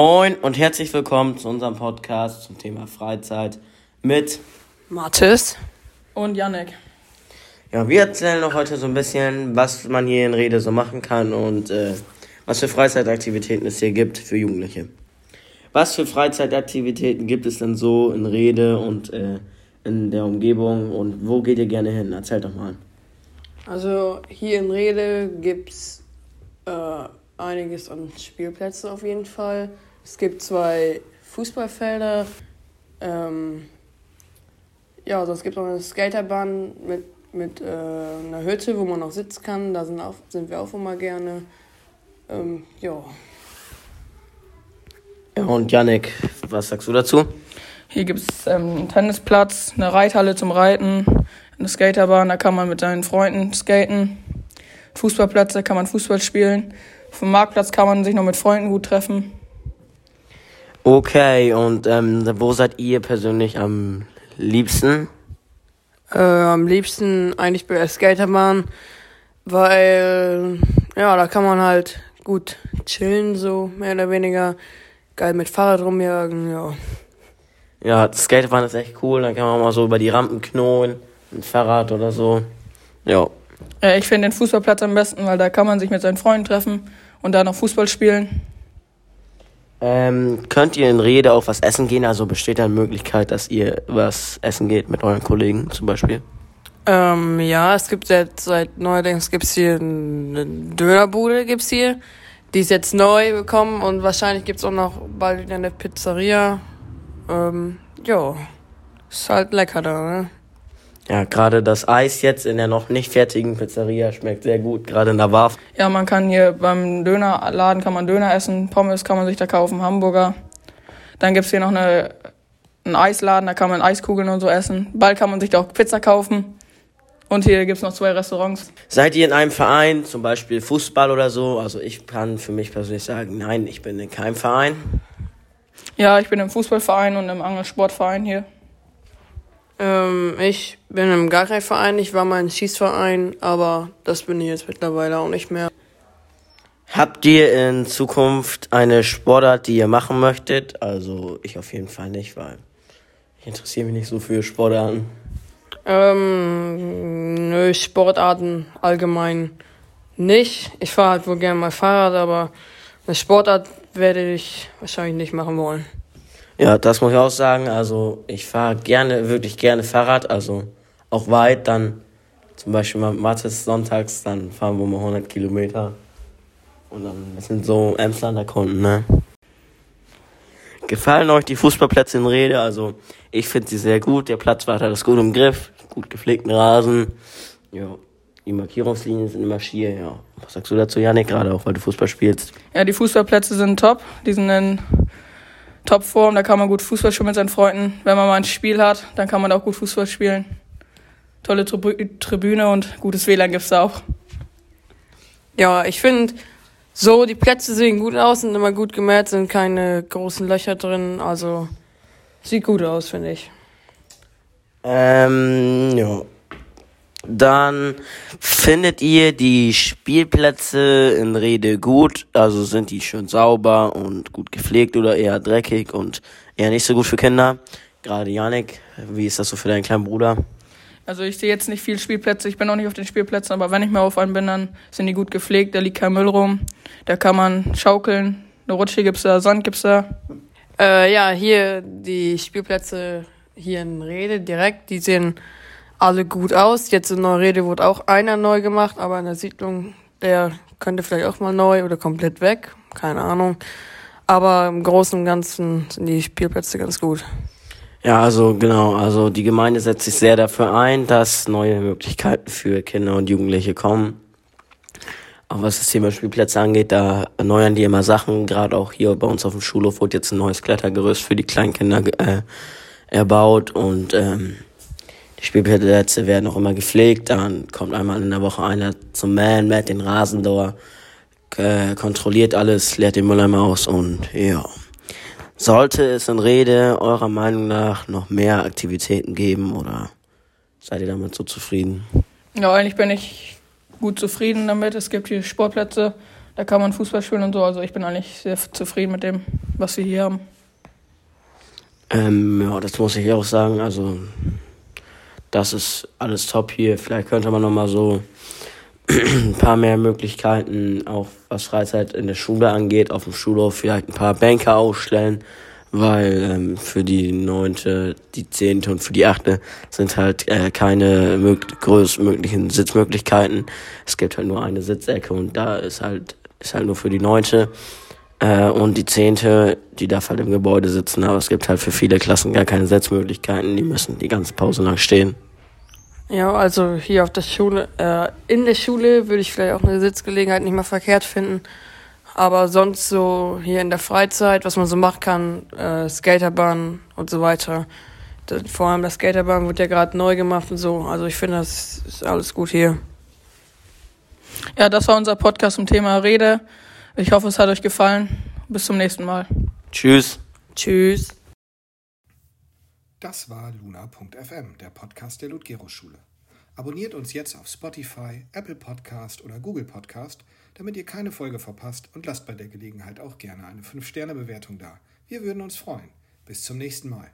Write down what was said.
Moin und herzlich willkommen zu unserem Podcast zum Thema Freizeit mit Mathis und Yannick. Ja, wir erzählen noch heute so ein bisschen, was man hier in Rede so machen kann und äh, was für Freizeitaktivitäten es hier gibt für Jugendliche. Was für Freizeitaktivitäten gibt es denn so in Rede und äh, in der Umgebung und wo geht ihr gerne hin? Erzählt doch mal. Also hier in Rede gibt es äh, einiges an Spielplätzen auf jeden Fall. Es gibt zwei Fußballfelder. Ähm, ja, also es gibt auch eine Skaterbahn mit, mit äh, einer Hütte, wo man auch sitzen kann. Da sind, auch, sind wir auch immer gerne. Ähm, ja. Ja, und Yannick, was sagst du dazu? Hier gibt es ähm, einen Tennisplatz, eine Reithalle zum Reiten, eine Skaterbahn, da kann man mit seinen Freunden skaten. Fußballplatz, da kann man Fußball spielen. Vom Marktplatz kann man sich noch mit Freunden gut treffen. Okay, und ähm, wo seid ihr persönlich am liebsten? Äh, am liebsten eigentlich bei der Skaterbahn, weil ja, da kann man halt gut chillen, so mehr oder weniger. Geil mit Fahrrad rumjagen, ja. Ja, Skaterbahn ist echt cool, dann kann man mal so über die Rampen knurren, mit Fahrrad oder so. Ja. Äh, ich finde den Fußballplatz am besten, weil da kann man sich mit seinen Freunden treffen und da noch Fußball spielen. Ähm, könnt ihr in Rede auch was essen gehen? Also besteht da eine Möglichkeit, dass ihr was essen geht mit euren Kollegen zum Beispiel? Ähm, ja, es gibt seit, seit neuerdings gibt's hier eine Dönerbude, gibt's hier. Die ist jetzt neu bekommen und wahrscheinlich gibt's auch noch bald wieder eine Pizzeria. Ähm, ja, ist halt lecker da, ne? Ja, gerade das Eis jetzt in der noch nicht fertigen Pizzeria schmeckt sehr gut, gerade in der Warf. Ja, man kann hier beim Dönerladen kann man Döner essen, Pommes kann man sich da kaufen, Hamburger. Dann gibt's hier noch eine, einen Eisladen, da kann man Eiskugeln und so essen. Bald kann man sich da auch Pizza kaufen. Und hier gibt's noch zwei Restaurants. Seid ihr in einem Verein, zum Beispiel Fußball oder so? Also ich kann für mich persönlich sagen, nein, ich bin in keinem Verein. Ja, ich bin im Fußballverein und im Angelsportverein hier. Ähm, ich bin im Garkei-Verein, ich war mal im Schießverein, aber das bin ich jetzt mittlerweile auch nicht mehr. Habt ihr in Zukunft eine Sportart, die ihr machen möchtet? Also ich auf jeden Fall nicht, weil ich interessiere mich nicht so für Sportarten. Ähm, nö, Sportarten allgemein nicht. Ich fahre halt wohl gerne mal Fahrrad, aber eine Sportart werde ich wahrscheinlich nicht machen wollen. Ja, das muss ich auch sagen. Also ich fahre gerne, wirklich gerne Fahrrad, also auch weit. Dann zum Beispiel mal Mathis sonntags, dann fahren wir mal 100 Kilometer. Und dann, sind so Emslander Kunden, ne? Gefallen euch die Fußballplätze in Rede? Also ich finde sie sehr gut. Der Platz war das gut im Griff, gut gepflegten Rasen. Ja, die Markierungslinien sind immer schier, ja. Was sagst du dazu, Janik, gerade auch, weil du Fußball spielst? Ja, die Fußballplätze sind top. Die sind in Topform, da kann man gut Fußball spielen mit seinen Freunden. Wenn man mal ein Spiel hat, dann kann man auch gut Fußball spielen. Tolle Tribüne und gutes WLAN gibt's da auch. Ja, ich finde, so, die Plätze sehen gut aus, sind immer gut gemäht, sind keine großen Löcher drin, also sieht gut aus, finde ich. Ähm, ja. Dann findet ihr die Spielplätze in Rede gut, also sind die schön sauber und gut gepflegt oder eher dreckig und eher nicht so gut für Kinder. Gerade Janik, wie ist das so für deinen kleinen Bruder? Also ich sehe jetzt nicht viel Spielplätze, ich bin auch nicht auf den Spielplätzen, aber wenn ich mal auf einen bin, dann sind die gut gepflegt, da liegt kein Müll rum, da kann man schaukeln, eine Rutsche gibt's da, Sand gibt's da. Äh, ja, hier die Spielplätze hier in Rede direkt, die sehen alle gut aus. Jetzt in Neurede wurde auch einer neu gemacht, aber in der Siedlung, der könnte vielleicht auch mal neu oder komplett weg. Keine Ahnung. Aber im Großen und Ganzen sind die Spielplätze ganz gut. Ja, also genau, also die Gemeinde setzt sich sehr dafür ein, dass neue Möglichkeiten für Kinder und Jugendliche kommen. Auch was das Thema Spielplätze angeht, da erneuern die immer Sachen. Gerade auch hier bei uns auf dem Schulhof wurde jetzt ein neues Klettergerüst für die Kleinkinder äh, erbaut und ähm, die Spielplätze werden auch immer gepflegt. Dann kommt einmal in der Woche einer zum Man, mäht den Rasen da, äh, kontrolliert alles, leert den Mülleimer aus und ja. Sollte es in Rede eurer Meinung nach noch mehr Aktivitäten geben oder seid ihr damit so zufrieden? Ja, eigentlich bin ich gut zufrieden damit. Es gibt hier Sportplätze, Da kann man Fußball spielen und so. Also ich bin eigentlich sehr zufrieden mit dem, was wir hier haben. Ähm, ja, das muss ich auch sagen. Also das ist alles top hier. Vielleicht könnte man noch mal so ein paar mehr Möglichkeiten, auch was Freizeit in der Schule angeht, auf dem Schulhof vielleicht ein paar Bänke ausstellen, weil ähm, für die neunte, die zehnte und für die achte sind halt äh, keine mög größtmöglichen Sitzmöglichkeiten. Es gibt halt nur eine Sitzecke und da ist halt ist halt nur für die neunte äh, und die zehnte, die darf halt im Gebäude sitzen, aber es gibt halt für viele Klassen gar keine Sitzmöglichkeiten, die müssen die ganze Pause lang stehen. Ja, also hier auf der Schule, äh, in der Schule würde ich vielleicht auch eine Sitzgelegenheit nicht mal verkehrt finden. Aber sonst so hier in der Freizeit, was man so machen kann, äh, Skaterbahn und so weiter. Das, vor allem das Skaterbahn wird ja gerade neu gemacht und so. Also ich finde, das ist alles gut hier. Ja, das war unser Podcast zum Thema Rede. Ich hoffe, es hat euch gefallen. Bis zum nächsten Mal. Tschüss. Tschüss. Das war Luna.fm, der Podcast der Ludgero-Schule. Abonniert uns jetzt auf Spotify, Apple Podcast oder Google Podcast, damit ihr keine Folge verpasst und lasst bei der Gelegenheit auch gerne eine 5-Sterne-Bewertung da. Wir würden uns freuen. Bis zum nächsten Mal.